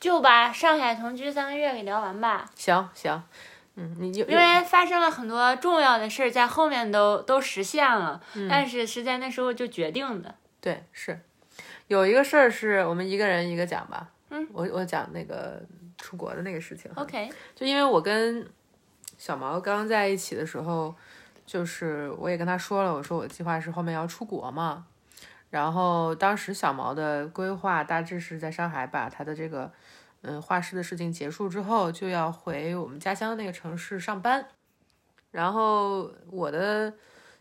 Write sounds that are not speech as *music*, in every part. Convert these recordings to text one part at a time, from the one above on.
就把上海同居三个月给聊完吧。行行，嗯，你就因为发生了很多重要的事儿，在后面都都实现了，嗯但是是在那时候就决定的。对是，有一个事儿是我们一个人一个讲吧。嗯，我我讲那个出国的那个事情。OK，就因为我跟小毛刚在一起的时候，就是我也跟他说了，我说我计划是后面要出国嘛。然后当时小毛的规划大致是在上海把他的这个嗯画室的事情结束之后，就要回我们家乡那个城市上班。然后我的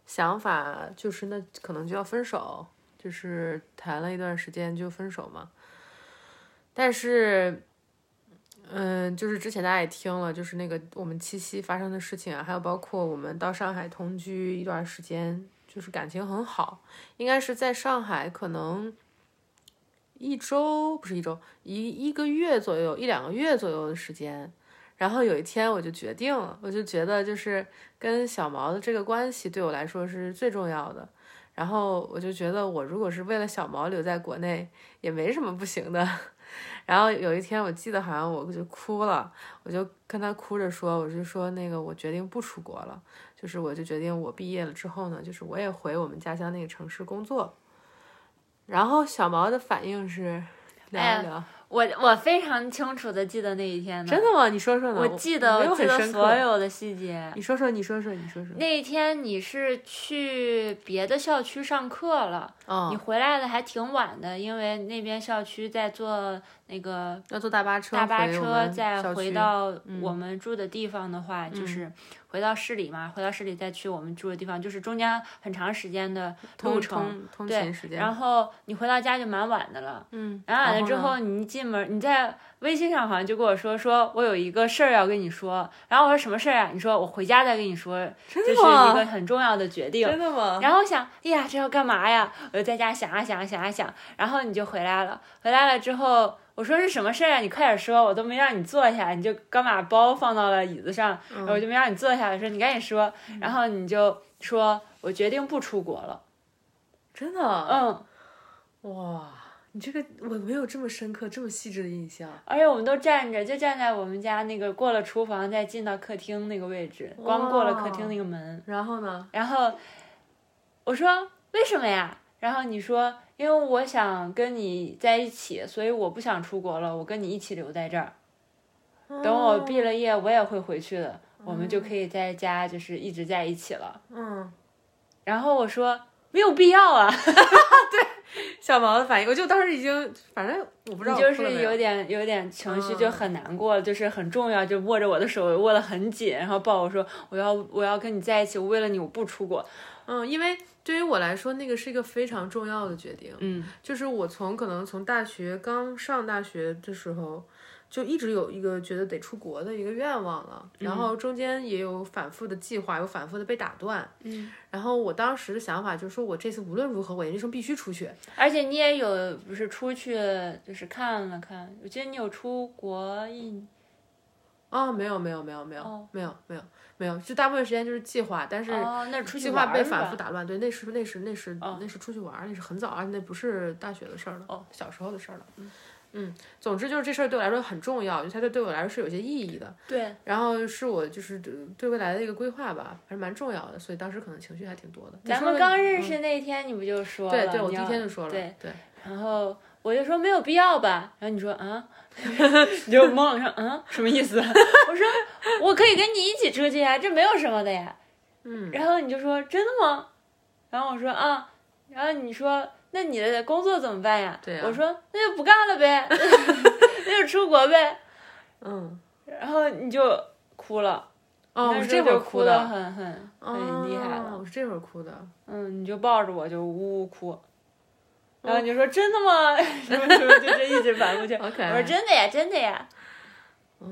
想法就是那可能就要分手，就是谈了一段时间就分手嘛。但是嗯，就是之前大家也听了，就是那个我们七夕发生的事情啊，还有包括我们到上海同居一段时间，就是感情很好，应该是在上海可能一周不是一周，一一个月左右，一两个月左右的时间。然后有一天我就决定了，我就觉得就是跟小毛的这个关系对我来说是最重要的。然后我就觉得我如果是为了小毛留在国内，也没什么不行的。*laughs* 然后有一天，我记得好像我就哭了，我就跟他哭着说，我就说那个我决定不出国了，就是我就决定我毕业了之后呢，就是我也回我们家乡那个城市工作。然后小毛的反应是聊一聊，我我非常清楚的记得那一天呢，真的吗？你说说呢？我记得我记得所有的细节。你说说，你说说，你说说。那一天你是去别的校区上课了，你嗯，回来的还挺晚的，因为那边校区在坐那个要坐大巴车，大巴车，再回到嗯我们住的地方的话，就是回到市里嘛，回到市里再去我们住的地方，就是中间很长时间的路程。通勤时，间。然后你回到家就蛮晚的了，嗯，蛮晚了之后，你一进门，你在微信上好像就跟我说，说我有一个事儿要跟你说，然后我说什么事儿啊？你说我回家再跟你说，这是一个很重要的决定。真的吗？然后我想，哎呀，这要干嘛呀？我就在家想啊想啊想啊想，然后你就回来了。回来了之后，我说是什么事儿啊？你快点说，我都没让你坐下，你就刚把包放到了椅子上，然后我就没让你坐下。我说你赶紧说，然后你就说我决定不出国了。真的。嗯，哇，你这个我没有这么深刻、这么细致的印象。而且我们都站着，就站在我们家那个过了厨房再进到客厅那个位置，光过了客厅那个门。然后呢？然后我说为什么呀？然后你说因为我想跟你在一起，所以我不想出国了，我跟你一起留在这儿。等我毕了业，我也会回去的，我们就可以在家就是一直在一起了。嗯，然后我说没有必要啊，*laughs* *laughs* 小毛的反应，我就当时已经，反正我不知道就是有有点有点情绪嗯就很难过，就是很重要，就握着我的手握得很紧，然后抱我说我要我要跟你在一起，我为了你我不出国。嗯，因为对于我来说，那个是一个非常重要的决定。嗯，就是我从可能从大学刚上大学的时候，就一直有一个觉得得出国的一个愿望了，然后中间也有反复的计划，有反复的被打断。嗯，然后我当时的想法就是说，我这次无论如何，我研究生必须出去。而且你也有不是出去就是看了看，我记得你有出国一哦，没有没有没有没有、哦没有没有没有，就大部分时间就是计划，但是计划被？反复打乱。对，那是那是那是、哦那是出去玩，那是很早，而且那不是大学的事儿了，哦，小时候的事儿了。嗯总之就是这事儿对我来说很重要，就它对对我来说是有些意义的。对，然后是我就是对对未来的一个规划吧，还是蛮重要的，所以当时可能情绪还挺多的。咱们刚认嗯识那天你不就说了？对对，我第一天就说了，对，对，然后我就说没有必要吧，然后你说啊，*laughs* 你就懵了，你说嗯什么意思？*laughs* 我说我可以跟你一起出去呀，这没有什么的呀。嗯，然后你就说真的吗？然后我说啊，然后你说那你的工作怎么办呀？我说那就不干了呗，*laughs* 那就出国呗。嗯，然后你就哭了，哦，我那是这会儿哭的，的很很很厉害了。哦我是这会儿哭的。嗯，你就抱着我就呜呜哭，然后你就说真的吗？什 *laughs* 么什么，就这一直反复去。*laughs* 我说真的呀，真的呀。哦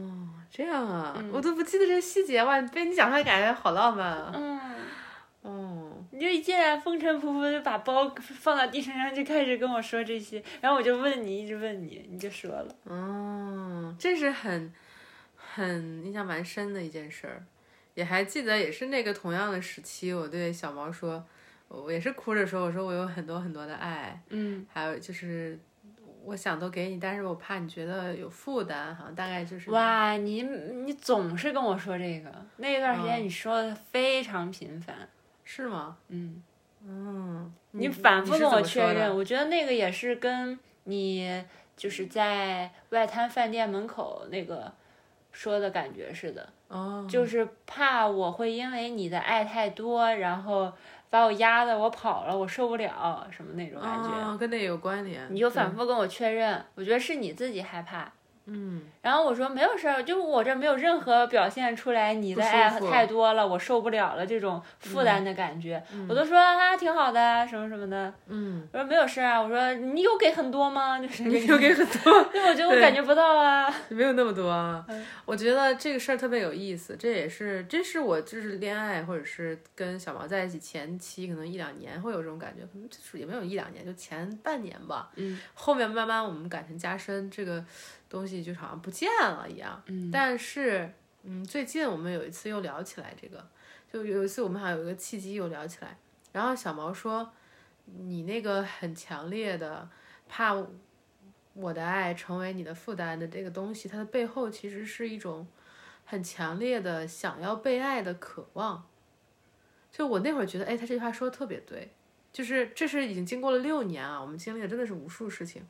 这样啊，我都不记得这个细节哇！被你讲出来，感觉好浪漫啊。你就一进来风尘仆仆就把包放到地上，然后就开始跟我说这些，然后我就问你，一直问你，你就说了。哦，这是很很印象蛮深的一件事儿，也还记得，也是那个同样的时期，我对小毛说，我也是哭着说，我说我有很多很多的爱，嗯，还有就是我想都给你，但是我怕你觉得有负担，好像大概就是哇，你你总是跟我说这个，那一段时间你说的非常频繁，是吗？嗯，嗯，你反复跟我确认，我觉得那个也是跟你就是在外滩饭店门口那个说的感觉似的，哦，就是怕我会因为你的爱太多，然后把我压的我跑了，我受不了什么那种感觉。哦，跟那有关联，你就反复跟我确认，我觉得是你自己害怕。嗯，然后我说没有事儿，就我这没有任何表现出来你的爱太多了，我受不了了这种负担的感觉，我都说啊挺好的啊什么什么的，嗯，我说没有事儿啊，我说你有给很多吗？*laughs* 就是你。有给很多，*laughs* 对，我觉得我感觉不到啊。没有那么多啊。嗯。我觉得这个事儿特别有意思，这也是这是我就是恋爱或者是跟小毛在一起前期可能一两年会有这种感觉，可能就是也没有一两年，就前半年吧。嗯，后面慢慢我们感情加深，这个东西就好像不见了一样。嗯，但是嗯，最近我们有一次又聊起来这个，就有一次我们好像有一个契机又聊起来，然后小毛说你那个很强烈的怕我的爱成为你的负担的这个东西，它的背后其实是一种很强烈的想要被爱的渴望。就我那会儿觉得，哎，他这句话说的特别对，就是这是已经经过了六年啊，我们经历了真的是无数事情，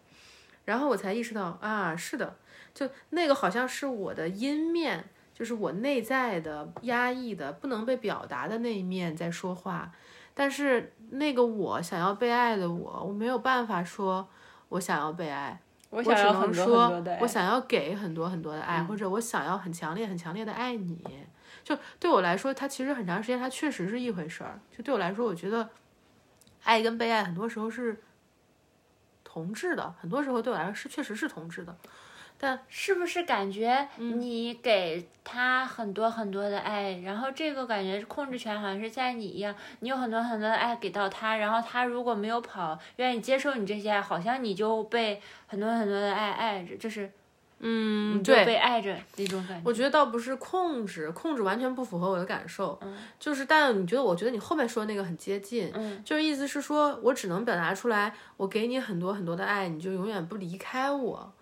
然后我才意识到啊，是的，就那个好像是我的阴面，就是我内在的压抑的不能被表达的那一面在说话，但是那个我想要被爱的我，我没有办法说我想要被爱。我我只能想要很多说我想要给很多很多的爱，或者我想要很强烈、很强烈的爱你。就对我来说，它其实很长时间，它确实是一回事儿。就对我来说，我觉得爱跟被爱很多时候是同质的，很多时候对我来说是确实是同质的。但是不是感觉嗯你给他很多很多的爱，然后这个感觉控制权好像是在你一样，你有很多很多的爱给到他，然后他如果没有跑，愿意接受你这些爱，好像你就被很多很多的爱爱着，就是嗯对被爱着那种感觉。我觉得倒不是控制，控制完全不符合我的感受。嗯就是，但你觉得，我觉得你后面说的那个很接近。嗯，就是意思是说，我只能表达出来，我给你很多很多的爱，你就永远不离开我。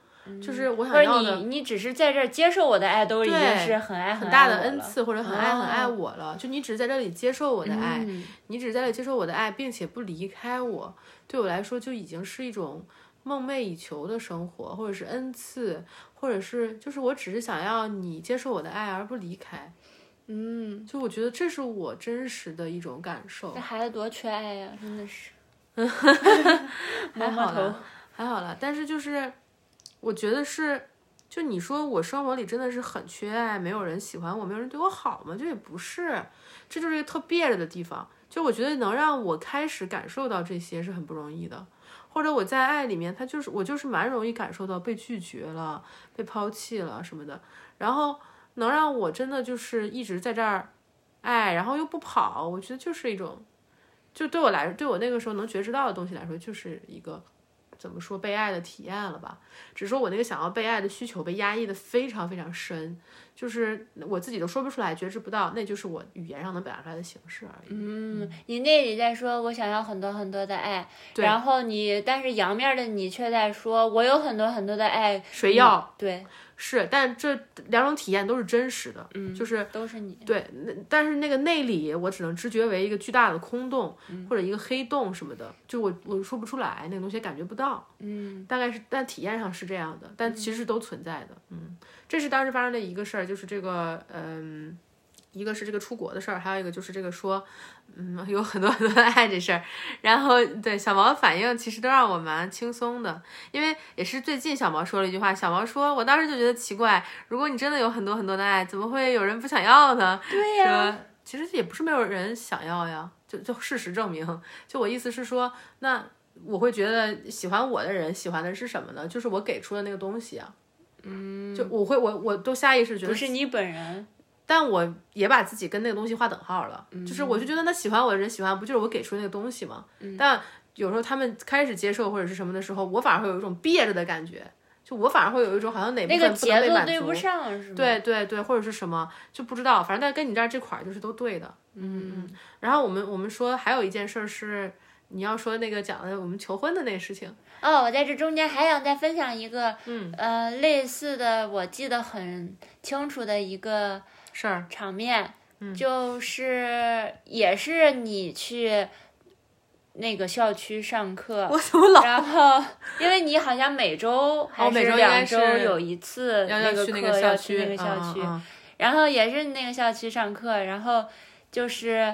就是我想要的你你只是在这儿接受我的爱，都已经是很爱很大的恩赐，或者很爱很爱哦我了。就你只是在这里接受我的爱，嗯你只是在这里接受我的爱，并且不离开我，对我来说就已经是一种梦寐以求的生活，或者是恩赐，或者是就是我只是想要你接受我的爱而不离开。嗯，就我觉得这是我真实的一种感受这。孩子多缺爱呀，真的是。*laughs* 还好了，还好了。但是就是，我觉得是，就你说我生活里真的是很缺爱，没有人喜欢我，没有人对我好吗？这也不是，这就是一个特别着的地方。就我觉得能让我开始感受到这些是很不容易的，或者我在爱里面，他就是我就是蛮容易感受到被拒绝了、被抛弃了什么的，然后能让我真的就是一直在这儿爱，然后又不跑，我觉得就是一种。就对我来，对我那个时候能觉知到的东西来说，就是一个怎么说被爱的体验了吧？只是说我那个想要被爱的需求被压抑的非常非常深，就是我自己都说不出来，觉知不到，那就是我语言上能表达出来的形式而已。嗯，你那里在说我想要很多很多的爱，然后你但是阳面的你却在说我有很多很多的爱，谁要？对，是，但这两种体验都是真实的，嗯，就是都是你。对，那但是那个内里，我只能知觉为一个巨大的空洞，或者一个黑洞什么的，就我我说不出来，那个东西感觉不到，嗯，大概是，但体验上是这样的，但其实都存在的，嗯，这是当时发生的一个事儿，就是这个，嗯，一个是这个出国的事儿，还有一个就是这个说，嗯，*laughs* 有很多很多的爱这事儿，然后对小毛的反应其实都让我蛮轻松的，因为也是最近小毛说了一句话，小毛说，我当时就觉得奇怪，如果你真的有很多很多的爱，怎么会有人不想要呢？对呀、说其实也不是没有人想要呀，就就事实证明，就我意思是说，那我会觉得喜欢我的人喜欢的是什么呢？就是我给出的那个东西啊。嗯，就我会我我都下意识觉得不是你本人，但我也把自己跟那个东西划等号了，就是我就觉得那喜欢我的人喜欢不就是我给出那个东西吗？但有时候他们开始接受或者是什么的时候，我反而会有一种憋着的感觉，就我反而会有一种好像哪部分不被满足奏对不，上是吗？对对对，或者是什么就不知道，反正但跟你这儿这块儿就是都对的，嗯嗯。然后我们我们说还有一件事儿是你要说那个讲的我们求婚的那个事情，哦，我在这中间还想再分享一个，嗯，呃，类似的，我记得很清楚的一个场面，就是也是你去那个校区上课，我怎么老然后因为你好像每周还哦每周应该两周有一次那个课要，去那个校区，然后也是那个校区上课，然后就是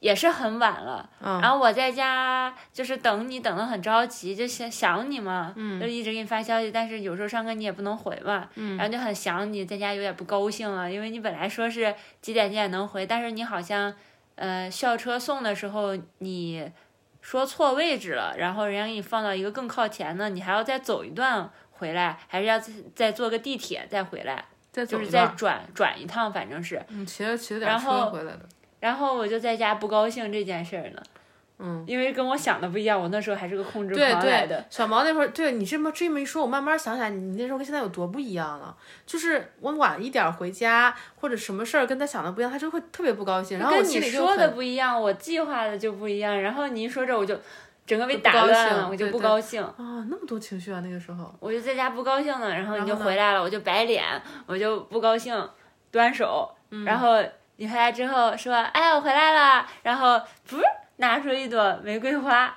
也是很晚了，嗯。然后我在家就是等你，等的很着急，就想想你嘛，就一直给你发消息，但是有时候上课你也不能回嘛，然后就很想你，在家有点不高兴了，因为你本来说是几点几点能回，但是你好像呃校车送的时候你说错位置了，然后人家给你放到一个更靠前的，你还要再走一段回来，还是要再再坐个地铁再回来，再就是再转转一趟，反正是。嗯，骑了骑了点车回来的，然后我就在家不高兴这件事儿呢，嗯，因为跟我想的不一样，我那时候还是个控制狂来的对，，小毛那会儿，对你这么这么一说，我慢慢想想，你那时候跟现在有多不一样了。就是我晚一点儿回家，或者什么事儿跟他想的不一样，他就会特别不高兴。然后你说的不一样，我计划的就不一样，然后你一说这我就整个被打乱了，兴我就不高兴，啊，那么多情绪啊，那个时候。我就在家不高兴了，然后你就回来了，我就摆脸，我就不高兴，端手，嗯然后你回来之后说，哎，我回来了，然后不拿出一朵玫瑰花，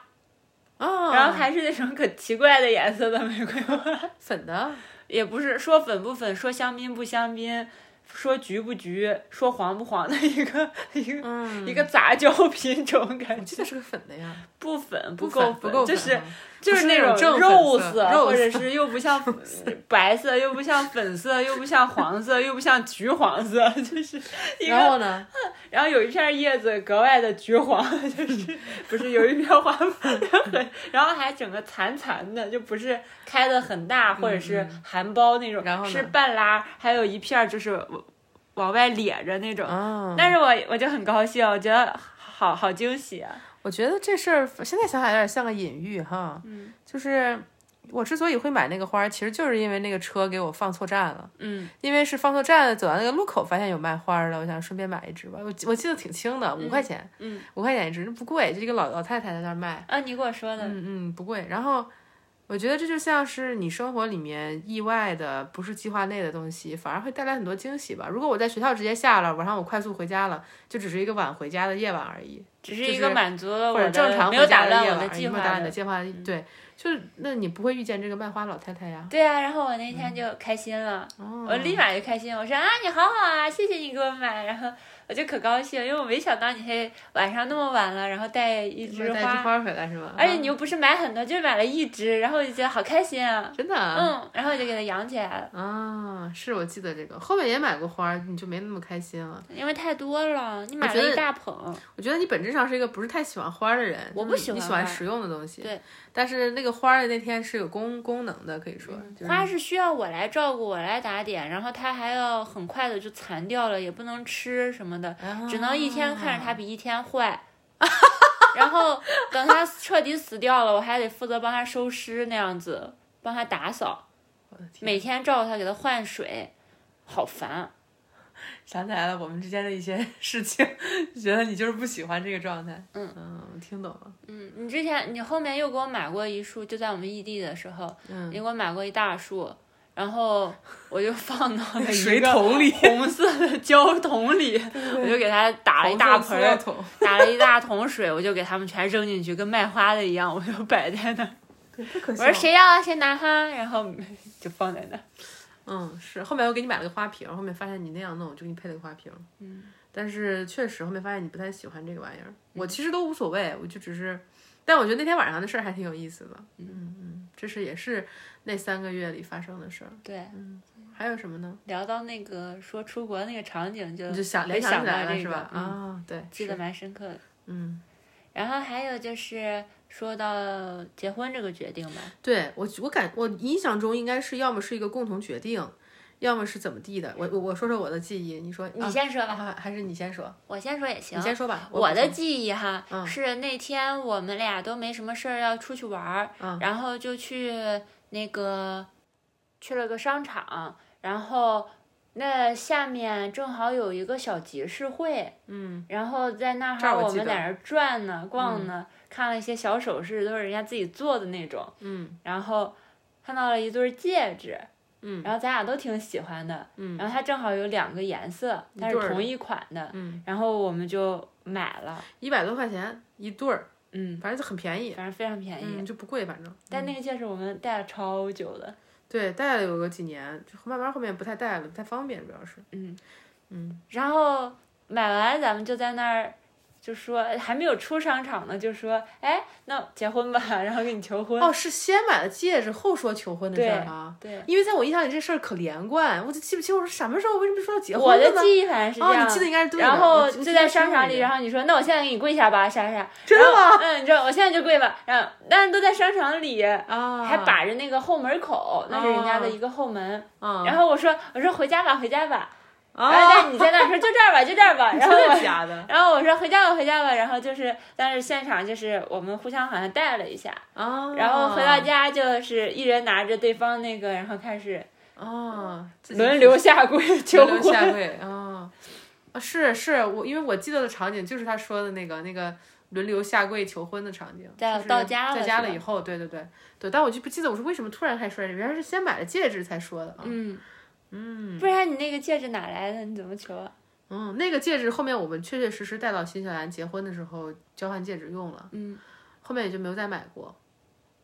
哦，然后还是那种可奇怪的颜色的玫瑰花。粉的，也不是说粉不粉，说香槟不香槟，说橘不橘，说黄不黄的一个 *laughs* 一个、嗯，一个杂交品种感觉，这是个粉的呀，不粉不够不够粉就是啊 *laughs* 就是那种肉粉色肉或者是又不像白色，又不像粉色，又不像黄色，又不像橘黄色，就是一个。然后呢，然后有一片叶子格外的橘黄，*laughs* 就是不是有一片花 *laughs* 很，然后还整个残残的，就不是开的很大或者是含苞那种，嗯然后是半拉，还有一片就是往往外咧着那种。啊，但是我我就很高兴，我觉得好好惊喜啊！我觉得这事儿现在想想有点像个隐喻哈，嗯，就是我之所以会买那个花儿，其实就是因为那个车给我放错站了。嗯，因为是放错站，走到那个路口发现有卖花儿的，我想顺便买一支吧。我我记得挺轻的，五块钱，嗯，五块钱一支，不贵，就一个老老太太在那儿卖，啊，你给我说的，嗯嗯，不贵。然后我觉得这就像是你生活里面意外的，不是计划内的东西，反而会带来很多惊喜吧。如果我在学校直接下了，晚上我快速回家了，就只是一个晚回家的夜晚而已，只是一个满足了我的正常没有打乱我夜晚而已，计划没有打乱你的的。计划，对，就是那你不会遇见这个卖花老太太呀？对啊，然后我那天就开心了，哦我立马就开心，我说啊你好好啊，谢谢你给我买，然后我就可高兴，因为我没想到你还晚上那么晚了，然后带一带枝花，回来是吗？而且你又不是买很多，就买了一枝，然后我就觉得好开心啊，真的啊。嗯，然后我就给它养起来了，啊，是我记得这个，后面也买过花，你就没那么开心了。因为太多了，你买了一大捧，我觉得你本质上是一个不是太喜欢花的人，我不喜欢你喜欢实用的东西。对，但是那个花儿的那天是有功功能的，可以说。就是花是需要我来照顾，我来打点，然后它还要很快的就残掉了，也不能吃什么的，只能一天看着它比一天坏。*laughs* 然后等它彻底死掉了，我还得负责帮它收尸那样子，帮它打扫，每天照顾它，给它换水，好烦。*laughs* 想起来了我们之间的一些事情，觉得你就是不喜欢这个状态。嗯嗯，我听懂了。嗯，你之前你后面又给我买过一束，就在我们异地的时候，嗯，你给我买过一大束，然后我就放到了 *laughs* 水个桶里红色的胶桶里，我就给它打了一大盆 *laughs* 打了一大桶水，我就给它们全扔进去，跟卖花的一样，我就摆在那儿。我说。谁要啊谁拿哈，然后就放在那儿。嗯，是后面我给你买了个花瓶，后面发现你那样弄，我就给你配了个花瓶。嗯，但是确实后面发现你不太喜欢这个玩意儿，我其实都无所谓，我就只是，但我觉得那天晚上的事儿还挺有意思的。嗯嗯，这是也是那三个月里发生的事儿。对，嗯还有什么呢？聊到那个说出国那个场景就，想联想起来了到这个是吧？嗯啊，对，记得蛮深刻的。嗯然后还有就是说到结婚这个决定吧。对我，我感我印象中应该是要么是一个共同决定，要么是怎么地的。我我我说说我的记忆，你说你先说吧，啊还是你先说？我先说也行。你先说吧。我的记忆哈，是那天我们俩都没什么事儿要出去玩儿，然后就去那个去了个商场，然后那下面正好有一个小集市会，嗯，然后在那儿我们在那儿转呢逛呢，看了一些小首饰，都是人家自己做的那种，嗯，然后看到了一对戒指。嗯，然后咱俩都挺喜欢的，嗯，然后它正好有两个颜色，但是同一款的，嗯，然后我们就买了，一百多块钱一对儿，嗯，反正就很便宜，反正非常便宜。嗯，就不贵，反正。但那个戒指我们戴了超久的，对，戴了有个几年，就慢慢后面不太戴了，不太方便，主要是。嗯嗯，然后买完咱们就在那儿就说还没有出商场呢，就说哎，那结婚吧，*laughs* 然后给你求婚。哦，是先买了戒指后说求婚的事儿啊。对，因为在我印象里这事儿可连贯，我就记不清我是什么时候为什么说到结婚了呢？的记忆反正是这哦，样。你记得应该是对的。然后我我就在商场里，然后你说那我现在给你跪下吧，啥啥。真的吗？嗯，你知道我现在就跪吧，然后但是都在商场里，啊，还把着那个后门口，那是人家的一个后门。啊，然后我说我说回家吧，回家吧。然后你在那儿说就这儿吧，就这儿吧。*laughs* 然后假的？*laughs* 然后我说回家吧，回家吧。然后就是，但是现场就是我们互相好像带了一下，啊，然后回到家就是一人拿着对方那个，然后开始啊，自己轮流下跪 *laughs* 求轮流下婚。跪啊啊！是是，我因为我记得的场景就是他说的那个那个轮流下跪求婚的场景，在就是到家了在家了以后，对对对对，但我就不记得我是为什么突然开始说这个，原来是先买了戒指才说的啊。嗯，嗯不然你那个戒指哪来的？你怎么求啊？嗯，那个戒指后面我们确确实实带到新西兰结婚的时候交换戒指用了，嗯，后面也就没有再买过。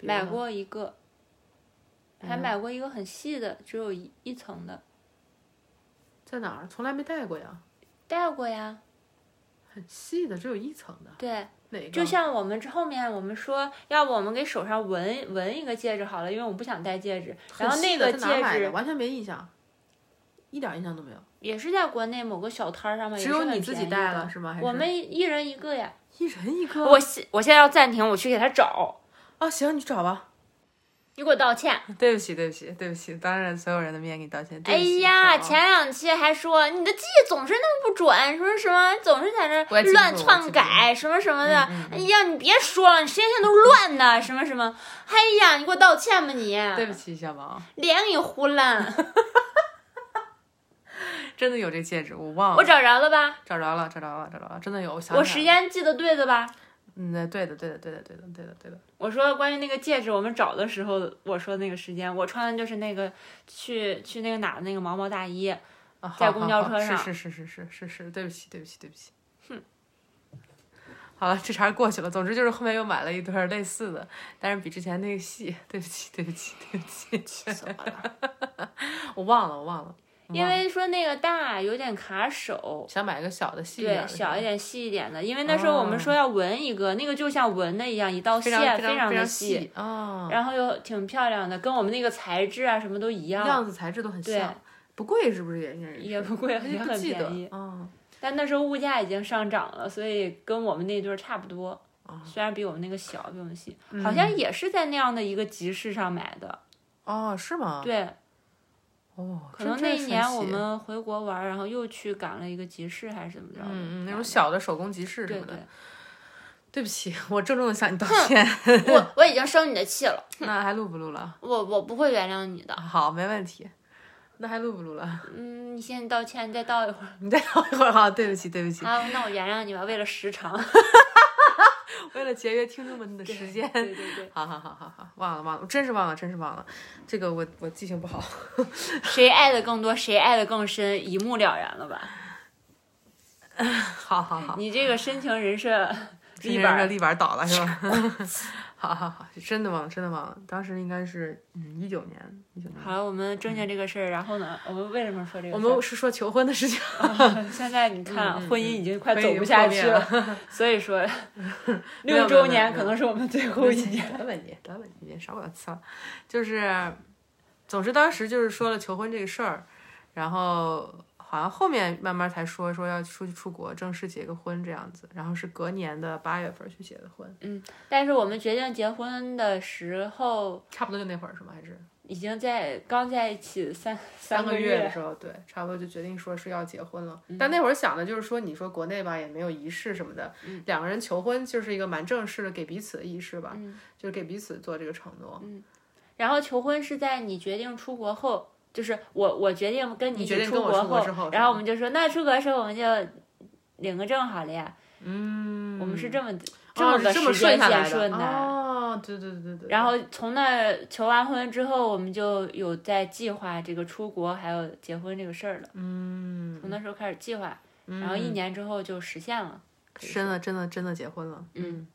买过一个，还嗯买过一个很细的，只有一一层的，在哪儿？从来没戴过呀，戴过呀。很细的，只有一层的。对，哪个？就像我们这后面我们说，要不我们给手上纹纹一个戒指好了，因为我不想戴戒指。然后那个戒在哪买的指完全没印象，一点印象都没有。也是在国内某个小摊儿上面，只有你自己带了是吗？还是我们一人一个呀。一人一个。我现我现在要暂停，我去给他找。啊，行，你找吧。你给我道歉。对不起，对不起，对不起，当着所有人的面给你道歉。哎呀，前两期还说你的记忆总是那么不准，什么什么总是在那乱篡改什么什么的。嗯嗯哎呀，你别说了，你时间线都是乱的，什么什么。哎呀，你给我道歉吧你。对不起，小王，脸给你糊烂。*laughs* 真的有这戒指，我忘了。我找着了吧？找着了，找着了，找着了，真的有。我想我时间记得对的吧？嗯，对的，对的，对的，对的，对的，对的。我说关于那个戒指，我们找的时候，我说那个时间，我穿的就是那个去去那个哪的那个毛毛大衣。啊，在公交车上是是是是是是是，对不起，对不起，对不起。哼。好了，这茬过去了。总之就是后面又买了一对类似的，但是比之前那个细。对不起，对不起，对不起，气死我了！我忘了，我忘了。因为说那个大有点卡手，想买个小的细一点对，小一点、细一点的。因为那时候我们说要纹一个，那个就像纹的一样，一道线非常非常的细，然后又挺漂亮的，跟我们那个材质啊什么都一样，样子材质都很对像，不贵是不是也？也不贵，也很便宜。啊。但那时候物价已经上涨了，所以跟我们那对儿差不多。哦虽然比我们那个小，比我们细，嗯好像也是在那样的一个集市上买的。哦，是吗？对，哦，可能那一年我们回国玩，然后又去赶了一个集市还是怎么着的。嗯嗯那种小的手工集市什么的。，对不起，我郑重的向你道歉。我我已经生你的气了，*laughs* 那还录不录了？我我不会原谅你的。好，没问题。那还录不录了？嗯，你先道歉，你再道一会儿。你再道一会儿哈，对不起，对不起。好，那我原谅你吧，为了时长。*laughs* *laughs* *laughs* 为了节约听众们的时间。对对对，好好好好好，忘了忘了，我真是忘了，真是忘了。这个我我记性不好。*laughs* 谁爱的更多，谁爱的更深，一目了然了吧？*laughs* 好好好，你这个深情人设立立板儿立板倒了是吧？好好好，真的忘了，真的忘了。当时应该是嗯一九年，一九年。好了，我们正经这个事儿，然后呢，我们为什么说这个？我们是说求婚的事情。*laughs* 现在你看，婚姻已经快走不下去了，所以说 *laughs* 六周年可能是我们最后一年。得了你，得了你，你少给我呲了。就是，总之当时就是说了求婚这个事儿，然后好像后面慢慢才说说要出去出国，正式结个婚这样子，然后是隔年的八月份去结的婚，嗯但是我们决定结婚的时候，差不多就那会儿是吗？还是已经在刚在一起三三个月的时候，对，差不多就决定说是要结婚了。但那会儿想的就是说，你说国内吧也没有仪式什么的，两个人求婚就是一个蛮正式的给彼此的仪式吧，就是给彼此做这个承诺。嗯然后求婚是在你决定出国后，就是我我决定跟你一起决定跟我国出国后然后我们就说那出国的时候我们就领个证好了呀。嗯，我们是这么这哦么个时间顺的哦，对对对对对。然后从那求完婚之后，我们就有在计划这个出国还有结婚这个事儿了。嗯，从那时候开始计划，然后一年之后就实现了。真的真的真的结婚了，嗯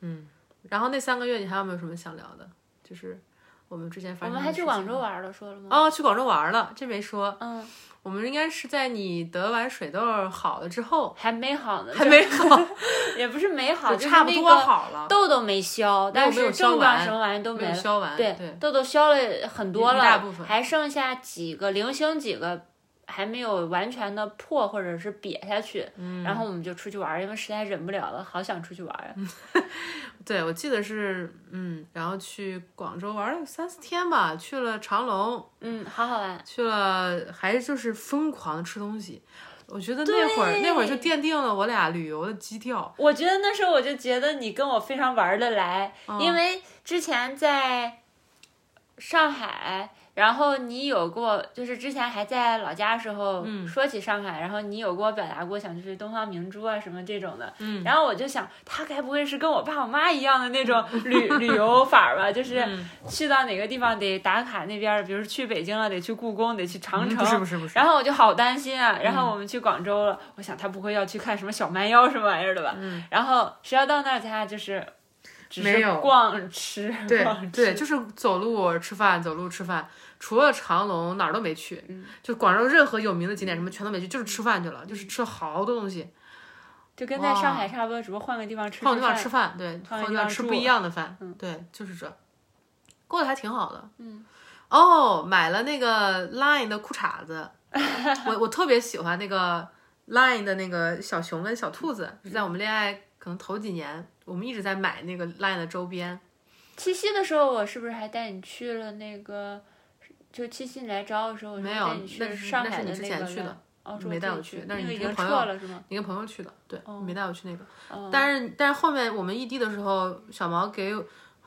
嗯。然后那三个月你还有没有什么想聊的？就是我们之前发我们还去广州玩了，说了吗？哦，去广州玩了，这没说。嗯，我们应该是在你得完水痘好了之后，还没好呢，还没好，*laughs* 也不是没好，就差不多好了，痘痘没消，但是症状什么玩意都没有。消完。对，对，痘痘消了很多了，大部分还剩下几个零星几个还没有完全的破或者是瘪下去。嗯然后我们就出去玩儿，因为实在忍不了了，好想出去玩儿啊。*laughs* 对，我记得是嗯，然后去广州玩了三四天吧，去了长隆，嗯，好好玩。去了还就是疯狂的吃东西。我觉得那会儿那会儿就奠定了我俩旅游的基调。我觉得那时候我就觉得你跟我非常玩得来，嗯因为之前在上海，然后你有过，就是之前还在老家的时候，嗯。说起上海，然后你有给我表达过想去东方明珠啊什么这种的，嗯。然后我就想，他该不会是跟我爸我妈一样的那种旅旅游法吧？就是嗯。去到哪个地方得打卡那边，比如去北京了得去故宫，得去长城，嗯不是不是不是，然后我就好担心啊，然后我们去广州了，我想他不会要去看什么小蛮腰什么玩意儿的吧？嗯。然后谁要到那儿，咱俩就是只是没有。逛吃，对逛对，吃就是走路吃饭，走路吃饭，除了长隆哪儿都没去，嗯就广州任何有名的景点什么全都没去，就是吃饭去了，就是吃了好多东西，就跟在上海差不多，只不过换个地方吃换个地方吃饭，对，换换个地方吃不一样的饭，嗯对，就是这，过得还挺好的，嗯，哦，买了那个 Line 的裤衩子，*laughs* 我我特别喜欢那个 Line 的那个小熊跟小兔子，是在我们恋爱可能头几年，我们一直在买那个 Line 的周边，七夕的时候，我是不是还带你去了那个？就七夕你来找我的时候，我没有那是上那是你之海的那个前去的没带我去那是你跟朋友？你跟朋友去的，对，哦没带我去那个。哦但是但是后面我们异地的时候，小毛给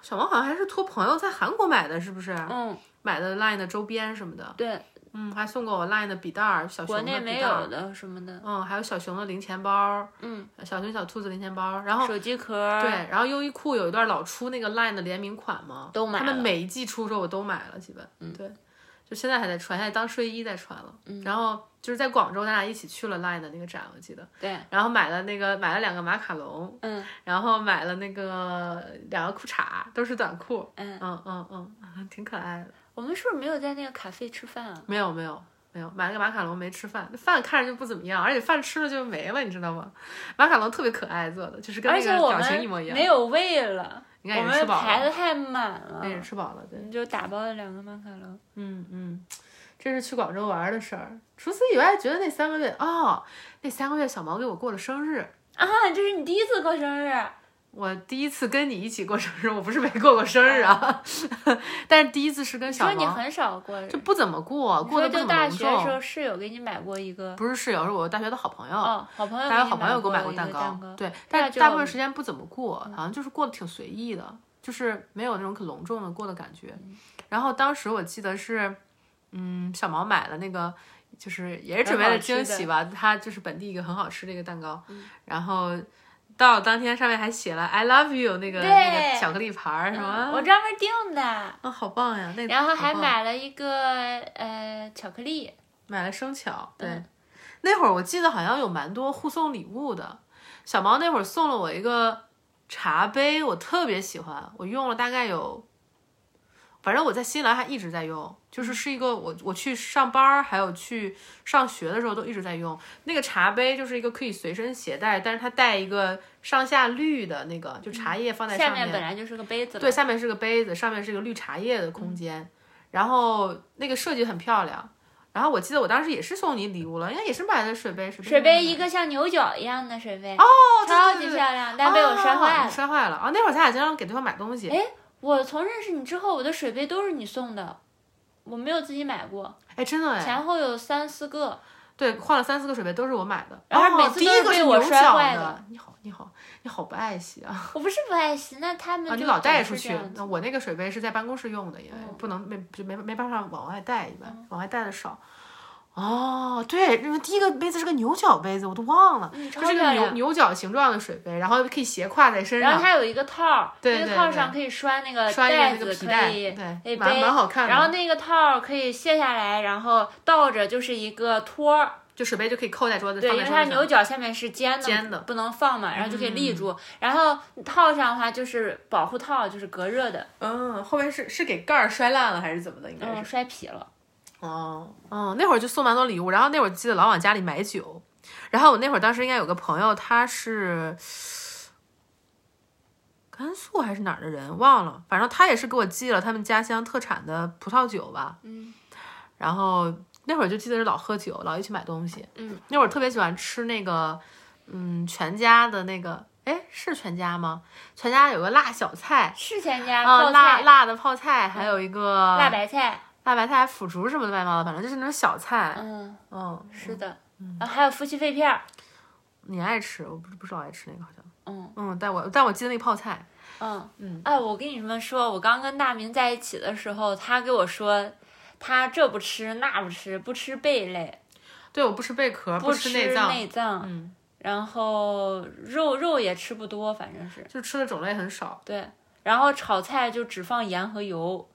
小毛好像还是托朋友在韩国买的，是不是？嗯，买的 LINE 的周边什么的，对，嗯，还送过我 LINE 的笔袋儿，小熊的国内没笔袋儿有，的什么的，嗯，还有小熊的零钱包，嗯，小熊小兔子零钱包，然后。手机壳，对，，然后优衣库有一段老出那个 LINE 的联名款嘛，都买了他们每一季出的时候我都买了，基本，嗯，对，就现在还在穿，现在当睡衣在穿了。嗯，然后就是在广州，咱俩一起去了 LINE 的那个展，我记得。对，然后买了那个买了两个马卡龙，嗯，然后买了那个两个裤衩，都是短裤，嗯嗯嗯嗯，挺可爱的。我们是不是没有在那个咖啡吃饭啊？没有没有没有，买了个马卡龙没吃饭，那饭看着就不怎么样，而且饭吃了就没了，你知道吗？马卡龙特别可爱做的，就是跟那个表情一模一样。没有味了，我们也是吃饱了，排的太满了那，也是吃饱了，对我，们就打包了两个马卡龙。嗯嗯，这是去广州玩的事儿。除此以外，觉得那三个月哦，那三个月小毛给我过了生日。啊，这是你第一次过生日，我第一次跟你一起过生日，我不是没过过生日啊，*laughs* 但是第一次是跟你小毛，说你很少过，就不怎么过，过得不怎么隆说就大学的时重。候室友给你买过一个，不是室友，是我大学的好朋友。哦，好朋友大学好朋友给给我买过蛋蛋糕，对，但是大部分时间不怎么过，好像就是过得挺随意的，就是没有那种可隆重的过的感觉。然后当时我记得是，嗯，小毛买了那个，就是也是准备了惊喜吧，他就是本地一个很好吃的一个蛋糕，然后。到当天上面还写了 "I love you" 那个那个巧克力牌儿，是嗯吗？我专门订的，啊，好棒呀！那然后还买了一个呃巧克力，买了生巧，对，嗯那会儿我记得好像有蛮多互送礼物的。小毛那会儿送了我一个茶杯，我特别喜欢，我用了大概有，反正我在新西兰还一直在用，就是是一个我我去上班儿还有去上学的时候都一直在用。那个茶杯就是一个可以随身携带，但是它带一个上下绿的那个，就茶叶放在下上面本来就是个杯子，对，下面是个杯子，上面是个绿茶叶的空间，然后那个设计很漂亮。然后我记得我当时也是送你礼物了，应该也是买的水杯，水杯水杯一个像牛角一样的水杯，哦，超级漂亮，但被我摔坏哦了。你摔坏了啊！那会儿咱俩经常给对方买东西。哎我从认识你之后，我的水杯都是你送的，我没有自己买过，哎，真的哎，前后有三四个。对，换了三四个水杯都是我买的，然后每次都是被我摔坏的你好，你好，你好不爱惜啊！我不是不爱惜，那他们啊，就你老带出去那我那个水杯是在办公室用的，因为嗯不能没就没没办法往外带，一般往外带的少。哦，对，因为第一个杯子是个牛角杯子，我都忘了，嗯，超就是个牛。牛角形状的水杯，然后可以斜挎在身上，然后它有一个套儿，那对对对个套儿上可以拴那个拴那个皮带，以对，可以蛮背蛮好看的。然后那个套儿可以卸下来，然后倒着就是一个托儿，就水杯就可以扣在桌子，对，因为它牛角下面是尖的，尖的不能放嘛，然后就可以立住。然后套上的话就是保护套，就是隔热的，嗯，后面是是给盖儿摔烂了还是怎么的？应该嗯，是。摔皮了。哦，哦，那会儿就送蛮多礼物，然后那会儿记得老往家里买酒，然后我那会儿当时应该有个朋友，他是甘肃还是哪儿的人，忘了，反正他也是给我寄了他们家乡特产的葡萄酒吧，嗯，然后那会儿就记得是老喝酒，老一起买东西，嗯，那会儿特别喜欢吃那个，嗯，全家的那个，哎，是全家吗？全家有个辣小菜。是全家啊、辣辣的泡菜，还有一个辣白菜，辣白菜、腐竹什么的乱七八糟的，反正就是那种小菜。嗯，嗯，是的。然后还有夫妻肺片儿，你爱吃，我不不是老爱吃那个好像。嗯嗯，但我但我记得那个泡菜，嗯嗯，哎，我跟你们说，我刚跟大明在一起的时候，他给我说，他这不吃那不吃，不吃贝类，对，我不吃贝壳，不吃内脏，内脏，嗯，然后肉肉也吃不多，反正是就吃的种类很少。对。然后炒菜就只放盐和油，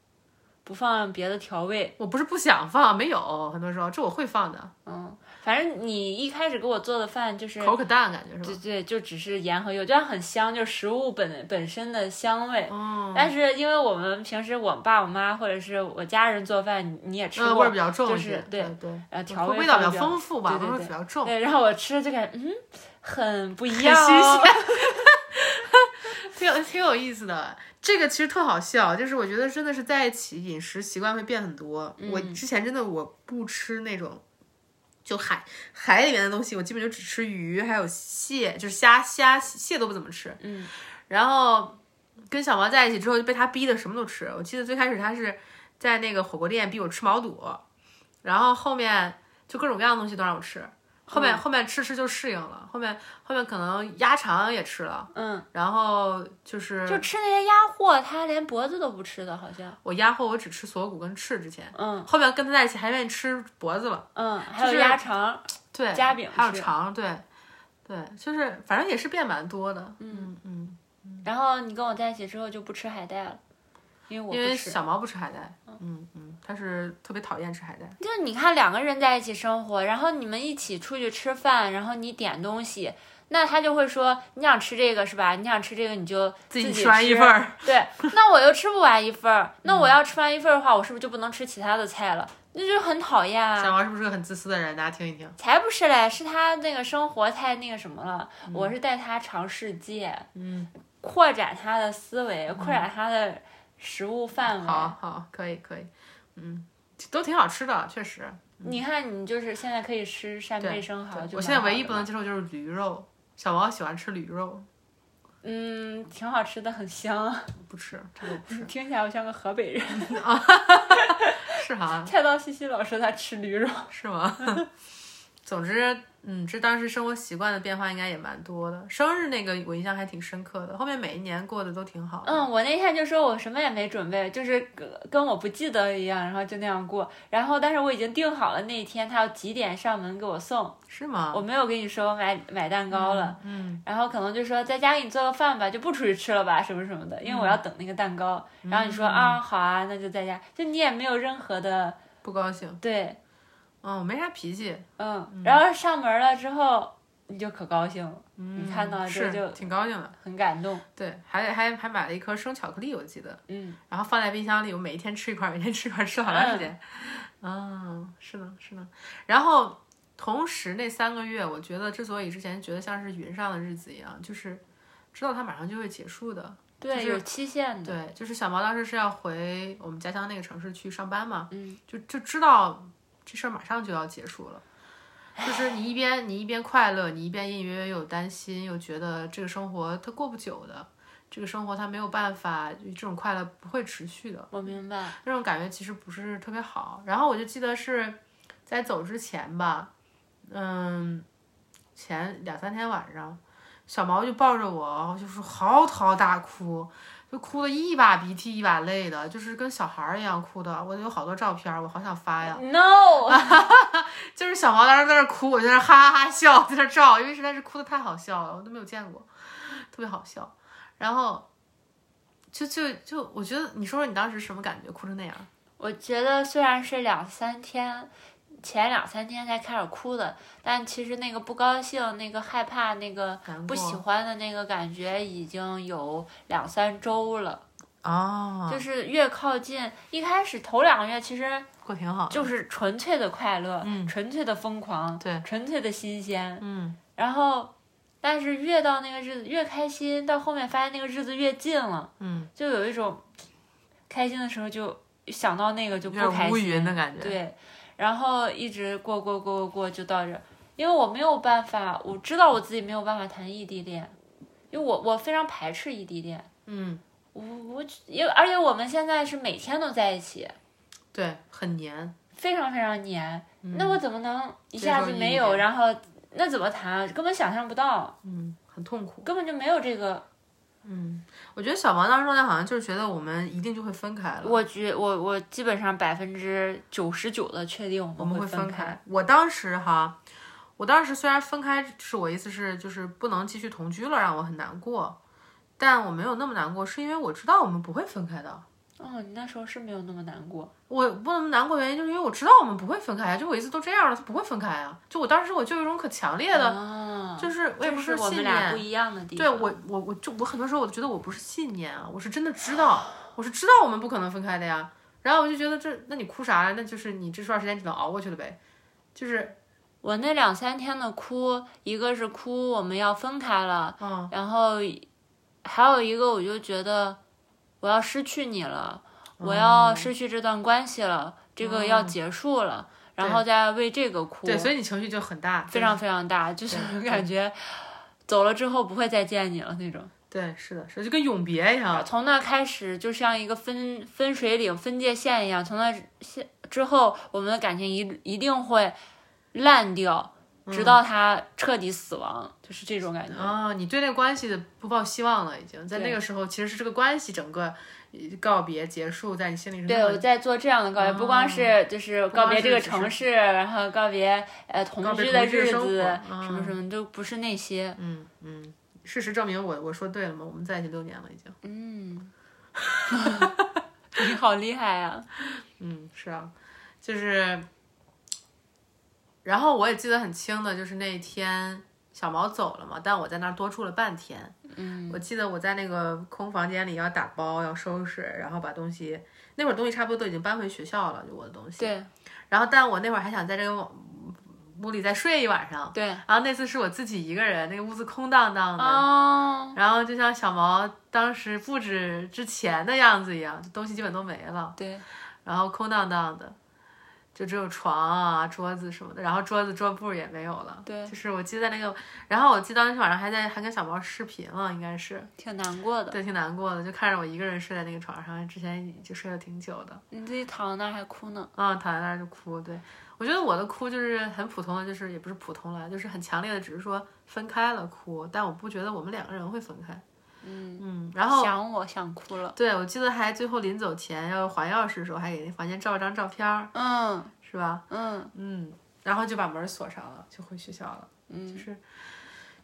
不放别的调味。我不是不想放，没有，很多时候这我会放的，嗯，反正你一开始给我做的饭就是口可淡感觉是吧？对对，就只是盐和油，这样很香，就是食物本本身的香味。嗯，但是因为我们平时我爸我妈或者是我家人做饭，你你也吃嗯，过，味儿比较重就是对对对，呃，调味味道比较丰富吧，味儿对对对比较重，对，然后我吃就感觉嗯，很不 *laughs* 一很样、新哦。鲜，挺有挺有意思的。这个其实特好笑，就是我觉得真的是在一起饮食习惯会变很多。我嗯之前真的我不吃那种。就海海里面的东西，我基本就只吃鱼，还有蟹，就是虾虾蟹都不怎么吃。嗯，然后跟小毛在一起之后，就被他逼的什么都吃。我记得最开始他是在那个火锅店逼我吃毛肚，然后后面就各种各样的东西都让我吃。后面、后面吃吃就适应了，后面后面可能鸭肠也吃了，嗯，然后就是就吃那些鸭货，他连脖子都不吃的，好像。我鸭货我只吃锁骨跟翅，之前嗯。后面跟他在一起还愿意吃脖子了，嗯，还有就是鸭肠。对，夹饼还有肠，对对，就是反正也是变蛮多的，嗯。嗯，然后你跟我在一起之后就不吃海带了，因为我因为。小毛不吃海带，嗯。嗯，他是特别讨厌吃海带。就是你看两个人在一起生活，然后你们一起出去吃饭，然后你点东西，那他就会说你想吃这个是吧？你想吃这个你就自己吃吃完一份儿。对，那我又吃不完一份儿，那我要吃完一份儿的话，我是不是就不能吃其他的菜了？那就很讨厌啊！小王是不是个很自私的人？大家听一听。才不是嘞，是他那个生活太那个什么了。我是带他尝世界，嗯，扩展他的思维，扩展他的食物范围。好好，可以可以，嗯，都挺好吃的，确实。你看，你就是现在可以吃扇贝生蚝，我现在唯一不能接受就是驴肉，小王喜欢吃驴肉，嗯，挺好吃的，很香。不吃，这个不吃。听起来我像个河北人啊。*laughs* 是哈，菜刀西西老师他吃驴肉。是吗？*laughs* 总之，嗯，这当时生活习惯的变化应该也蛮多的。生日那个我印象还挺深刻的，后面每一年过得都挺好。嗯，我那天就说我什么也没准备，就是跟跟我不记得一样，然后就那样过。然后，但是我已经定好了那一天他要几点上门给我送，是吗？我没有跟你说我买买蛋糕了。嗯，然后可能就说在家给你做个饭吧，就不出去吃了吧，什么什么的，因为我要等那个蛋糕。然后你说啊，好啊，那就在家，就你也没有任何的不高兴。对，嗯，我没啥脾气。嗯，然后上门了之后你就可高兴了，嗯你看到这是就挺高兴的。很感动。对，还还还买了一颗生巧克力，我记得，嗯，然后放在冰箱里，我每一天吃一块，每天吃一块，吃了好长时间。嗯，是呢，是呢。然后同时那三个月，我觉得之所以之前觉得像是云上的日子一样，就是知道它马上就会结束的。对，就是有期限的。对，就是小毛当时是要回我们家乡那个城市去上班嘛，嗯，就就知道这事儿马上就要结束了。就是你一边你一边快乐，你一边隐隐约约有担心，又觉得这个生活它过不久的，这个生活它没有办法，这种快乐不会持续的。我明白。那种感觉其实不是特别好。然后我就记得是在走之前吧，嗯，前两三天晚上，小毛就抱着我，就是嚎啕大哭，就哭的一把鼻涕一把泪的，就是跟小孩儿一样哭的。我有好多照片，我好想发呀。No，*laughs* 就是小毛当时在那哭，我就在那哈哈哈笑，在那照，因为实在是哭的太好笑了，我都没有见过，特别好笑。然后就就就，我觉得你说说你当时什么感觉，哭成那样？我觉得虽然是两三天，前两三天才开始哭的，但其实那个不高兴、那个害怕、那个不喜欢的那个感觉已经有两三周了。哦，就是越靠近，一开始头两个月其实过挺好，就是纯粹的快乐，嗯。纯粹的疯狂，对，纯粹的新鲜。嗯。然后，但是越到那个日子越开心，到后面发现那个日子越近了，嗯，就有一种开心的时候就想到那个就不开心云的感觉。，对，然后一直过过过过过就到这，因为我没有办法，我知道我自己没有办法谈异地恋，因为我我非常排斥异地恋。嗯，我我因为而且我们现在是每天都在一起，对，很黏。非常非常黏，那我怎么能一下子没有，然后那怎么谈？根本想象不到，嗯，很痛苦。根本就没有这个。我觉得小王当时状态好像就是觉得我们一定就会分开了，我觉我我基本上百分之九十九的确定我我们会会分开。我当时哈，我当时虽然分开是我意思是就是不能继续同居了，让我很难过，但我没有那么难过，是因为我知道我们不会分开的。哦，你那时候是没有那么难过。我不能难过，原因就是因为我知道我们不会分开啊，就我一次都这样了，他不会分开啊。就我当时我就有一种可强烈的，啊，就是我也不这是我信念，们俩不一样的地方。对我我我就我很多时候我觉得我不是信念啊，我是真的知道，我是知道我们不可能分开的呀。然后我就觉得这，那你哭啥呀？那就是你这段时间只能熬过去了呗。就是，我那两三天的哭，一个是哭我们要分开了，嗯，然后还有一个我就觉得我要失去你了，我要失去这段关系了，这个要结束了，然后再为这个哭，对，所以你情绪就很大，非常非常大，就是感觉走了之后不会再见你了那种。对，是的，是的就跟永别一样。从那开始，就像一个分分水岭、分界线一样。从那现之后，我们的感情一一定会烂掉，直到他彻底死亡，就是这种感觉。啊、你对那个关系的不抱希望了，已经在那个时候，其实是这个关系整个呃告别结束，在你心里是对，我在做这样的告别，不光是就是告别这个城市，然后告别呃同居的日子，活什么什么都不是那些。嗯嗯。事实证明我我说对了吗？我们在一起六年了，已经。嗯，*laughs* *laughs* 你好厉害啊、嗯，是啊，就是，然后我也记得很清的，就是那一天小毛走了嘛，但我在那儿多住了半天。嗯，我记得我在那个空房间里要打包、要收拾，然后把东西，那会儿东西差不多都已经搬回学校了，就我的东西。对然后，但我那会儿还想在这个屋里再睡一晚上。对然后那次是我自己一个人，那个屋子空荡荡的。哦，然后就像小毛当时布置之前的样子一样，东西基本都没了。对然后空荡荡的，就只有床啊、桌子什么的，然后桌子桌布也没有了。对就是我记得那个，然后我记得当天晚上还在还跟小毛视频了，应该是，挺难过的。对，挺难过的，就看着我一个人睡在那个床上，之前就睡了挺久的，你自己躺在那儿还哭呢。啊、躺在那儿就哭。对我觉得我的哭就是很普通的，就是也不是普通了，就是很强烈的，只是说分开了哭，但我不觉得我们两个人会分开。嗯，嗯，然后想我想哭了。对我记得还最后临走前要还钥匙的时候，还给那房间照了张照片儿，嗯。是吧？嗯。嗯，然后就把门锁上了，就回学校了。嗯，就是，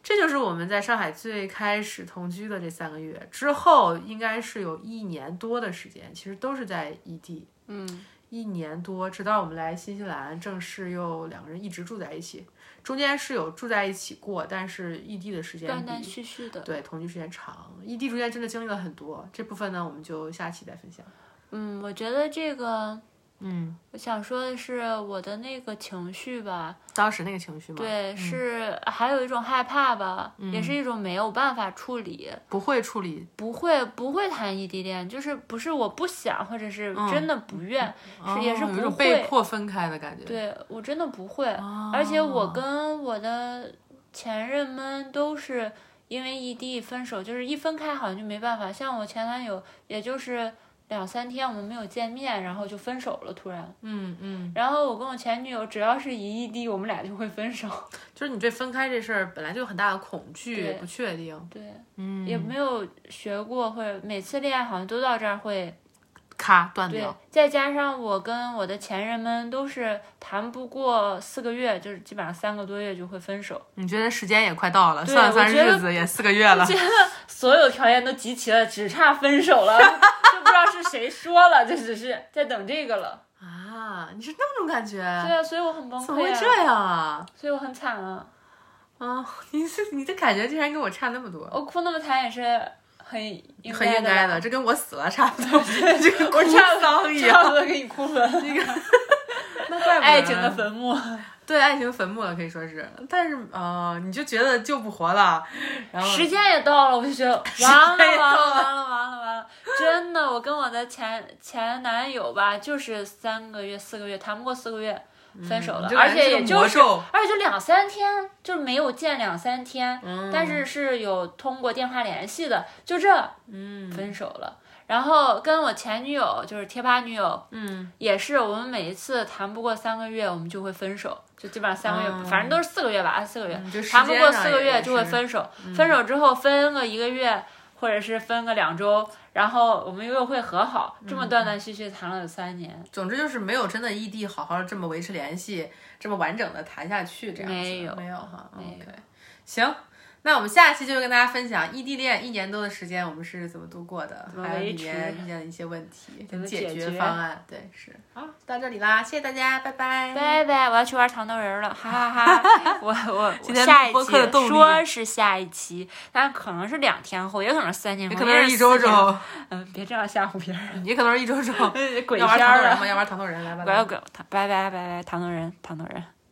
这就是我们在上海最开始同居的这三个月之后，应该是有一年多的时间，其实都是在异地，嗯。一年多，直到我们来新西兰，正式又两个人一直住在一起，中间是有住在一起过，但是异地的时间断断续续的。对同居时间长，异地中间真的经历了很多，这部分呢我们就下期再分享。嗯，我觉得这个嗯，我想说的是我的那个情绪吧，当时那个情绪吗？，对，是还有一种害怕吧，也是一种没有办法处理，不会处理，不会不会谈异地恋，就是不是我不想，或者是真的不愿，是也是不会。被迫分开的感觉。对我真的不会，哦而且我跟我的前任们都是因为异地分手，就是一分开好像就没办法。像我前男友，也就是两三天我们没有见面，然后就分手了，突然。嗯嗯，然后我跟我前女友，只要是一异地，我们俩就会分手。*laughs* 就是你对分开这事儿本来就有很大的恐惧，对不确定，对，嗯，也没有学过，或者每次恋爱好像都到这儿会咔断对掉。，再加上我跟我的前任们都是谈不过四个月，就是基本上三个多月就会分手。你觉得时间也快到了，算了算我觉得日子也四个月了。所有条件都集齐了，只差分手了，*laughs* 就不知道是谁说了，就只是在等这个了。啊，你是那种感觉？对啊，所以我很崩溃啊，怎么会这样啊？所以我很惨啊，啊，*laughs* 你是你的感觉竟然跟我差那么多，我哭那么惨也是很应很应该的，这跟我死了差不多，*laughs* 这跟哭我差不丧一样。差不多给你哭坟，*laughs* 那怪不得爱情的坟墓。对爱情坟墓了，可以说是。但是啊、呃你就觉得救不活了，然后时间也到了，我就觉得完了间也完了到了完了完了完了，真的，我跟我的前前男友吧，就是三个月四个月，谈不过四个月分手了，嗯而且也就是，而且就两三天，就是没有见两三天，嗯。但是是有通过电话联系的，就这嗯分手了。然后跟我前女友，就是贴吧女友，嗯。也是我们每一次谈不过三个月，我们就会分手，就基本上三个月，嗯反正都是四个月吧，四个月。嗯谈不过四个月就会分手，分手之后分个一个月，或者是分个两周，然后我们又会和好，这嗯么断断续续谈了有三年。总之就是没有真的异地好好这么维持联系，这么完整的谈下去，这样子没有没有哈，OK，行。那我们下期就会跟大家分享异地恋一年多的时间我们是怎么度过的，还有里面遇见的一些问题跟么解决方案。对，是好，就到这里啦，谢谢大家，拜拜。拜拜，我要去玩糖豆人了，哈哈哈！*laughs* 我我今天下一期说是下一期，但可能是两天后，也可能是三天后，也可能是一周之后。嗯，别这样吓唬别人，*laughs* 也可能是一周之后。*laughs* 鬼要玩片儿啊糖豆人吗？！要玩糖豆人来吧。拜拜拜拜，糖豆人，糖豆人。